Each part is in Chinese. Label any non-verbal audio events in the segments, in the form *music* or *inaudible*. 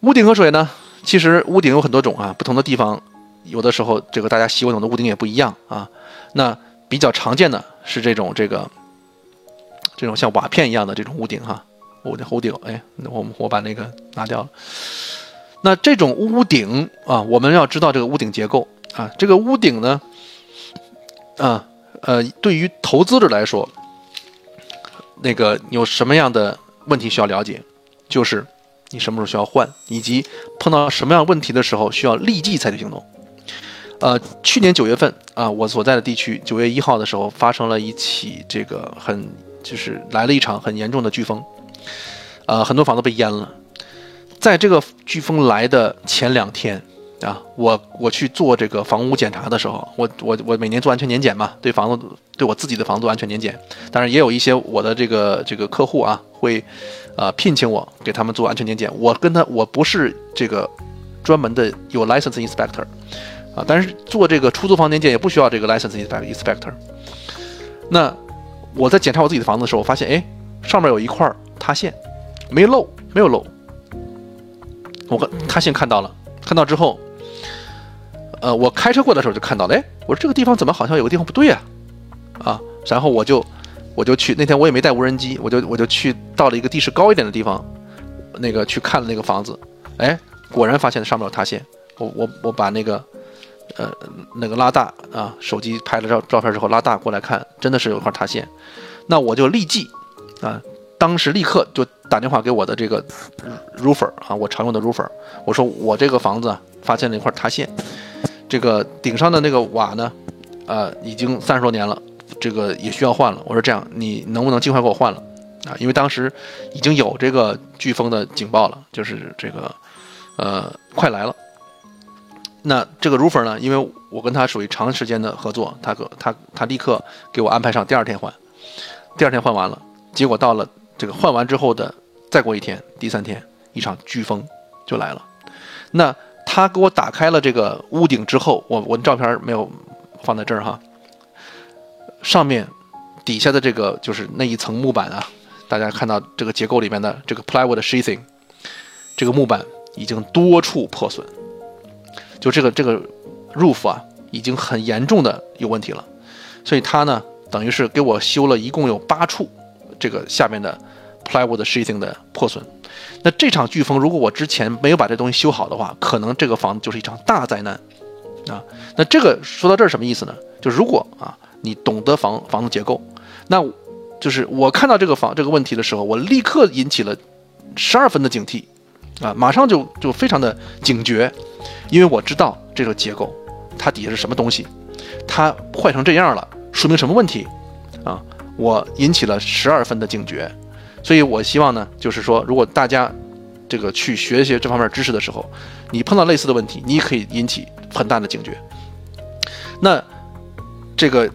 屋顶和水呢，其实屋顶有很多种啊，不同的地方有的时候这个大家习惯用的屋顶也不一样啊。那比较常见的是这种这个这种像瓦片一样的这种屋顶哈，屋顶屋顶，哎，我我把那个拿掉了。那这种屋顶啊，我们要知道这个屋顶结构啊，这个屋顶呢，啊呃，对于投资者来说，那个有什么样的问题需要了解，就是你什么时候需要换，以及碰到什么样问题的时候需要立即采取行动。呃，去年九月份啊，我所在的地区九月一号的时候发生了一起这个很就是来了一场很严重的飓风，呃，很多房子被淹了。在这个飓风来的前两天啊，我我去做这个房屋检查的时候，我我我每年做安全年检嘛，对房子对我自己的房子做安全年检，当然也有一些我的这个这个客户啊会，呃聘请我给他们做安全年检，我跟他我不是这个专门的有 license inspector 啊，但是做这个出租房年检也不需要这个 license inspector。那我在检查我自己的房子的时候，我发现哎上面有一块塌陷，没漏没有漏。我跟他先看到了，看到之后，呃，我开车过的时候就看到了，哎，我说这个地方怎么好像有个地方不对呀，啊，然后我就我就去，那天我也没带无人机，我就我就去到了一个地势高一点的地方，那个去看了那个房子，哎，果然发现上面有塌陷，我我我把那个呃那个拉大啊，手机拍了照照片之后拉大过来看，真的是有一块塌陷，那我就立即啊。当时立刻就打电话给我的这个 roofer 啊，我常用的 roofer，我说我这个房子发现了一块塌陷，这个顶上的那个瓦呢，呃，已经三十多年了，这个也需要换了。我说这样，你能不能尽快给我换了啊？因为当时已经有这个飓风的警报了，就是这个呃快来了。那这个 roofer 呢，因为我跟他属于长时间的合作，他可他他立刻给我安排上第二天换，第二天换完了，结果到了。这个换完之后的，再过一天，第三天，一场飓风就来了。那他给我打开了这个屋顶之后，我我的照片没有放在这儿哈。上面底下的这个就是那一层木板啊，大家看到这个结构里面的这个 plywood sheathing，这个木板已经多处破损，就这个这个 roof 啊，已经很严重的有问题了。所以他呢，等于是给我修了一共有八处。这个下面的 plywood sheathing 的破损，那这场飓风如果我之前没有把这东西修好的话，可能这个房子就是一场大灾难啊。那这个说到这儿什么意思呢？就如果啊你懂得房房子结构，那就是我看到这个房这个问题的时候，我立刻引起了十二分的警惕啊，马上就就非常的警觉，因为我知道这个结构它底下是什么东西，它坏成这样了，说明什么问题啊？我引起了十二分的警觉，所以我希望呢，就是说，如果大家这个去学习这方面知识的时候，你碰到类似的问题，你也可以引起很大的警觉。那这个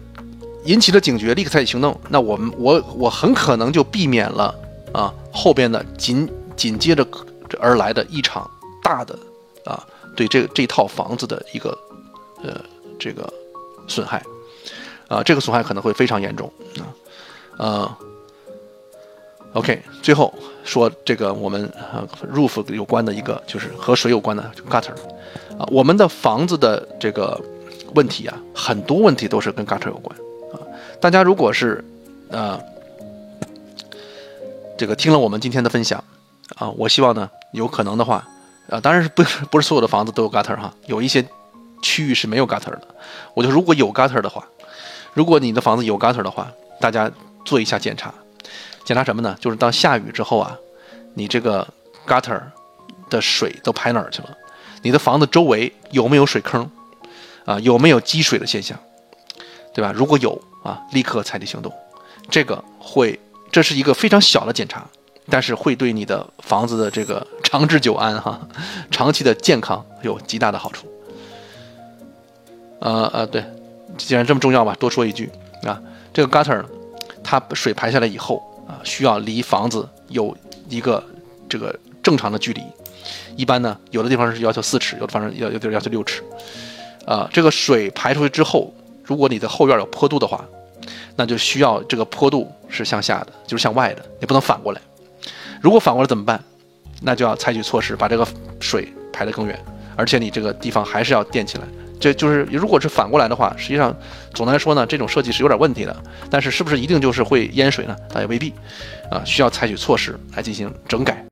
引起了警觉，立刻采取行动，那我们我我很可能就避免了啊后边的紧紧接着而来的一场大的啊对这这套房子的一个呃这个损害啊这个损害可能会非常严重啊。呃，OK，最后说这个我们呃 roof 有关的一个就是和水有关的 gutter 啊，我们的房子的这个问题啊，很多问题都是跟 gutter 有关啊。大家如果是呃这个听了我们今天的分享啊，我希望呢有可能的话啊，当然是不 *laughs* 不是所有的房子都有 gutter 哈，有一些区域是没有 gutter 的。我就如果有 gutter 的话，如果你的房子有 gutter 的话，大家。做一下检查，检查什么呢？就是当下雨之后啊，你这个 gutter 的水都排哪儿去了？你的房子周围有没有水坑？啊，有没有积水的现象？对吧？如果有啊，立刻采取行动。这个会，这是一个非常小的检查，但是会对你的房子的这个长治久安哈，长期的健康有极大的好处。呃呃，对，既然这么重要吧，多说一句啊，这个 gutter。它水排下来以后啊，需要离房子有一个这个正常的距离。一般呢，有的地方是要求四尺，有的方要有的要求六尺。啊，这个水排出去之后，如果你的后院有坡度的话，那就需要这个坡度是向下的，就是向外的，你不能反过来。如果反过来怎么办？那就要采取措施，把这个水排得更远，而且你这个地方还是要垫起来。这就是如果是反过来的话，实际上总的来说呢，这种设计是有点问题的。但是是不是一定就是会淹水呢？倒也未必，啊，需要采取措施来进行整改。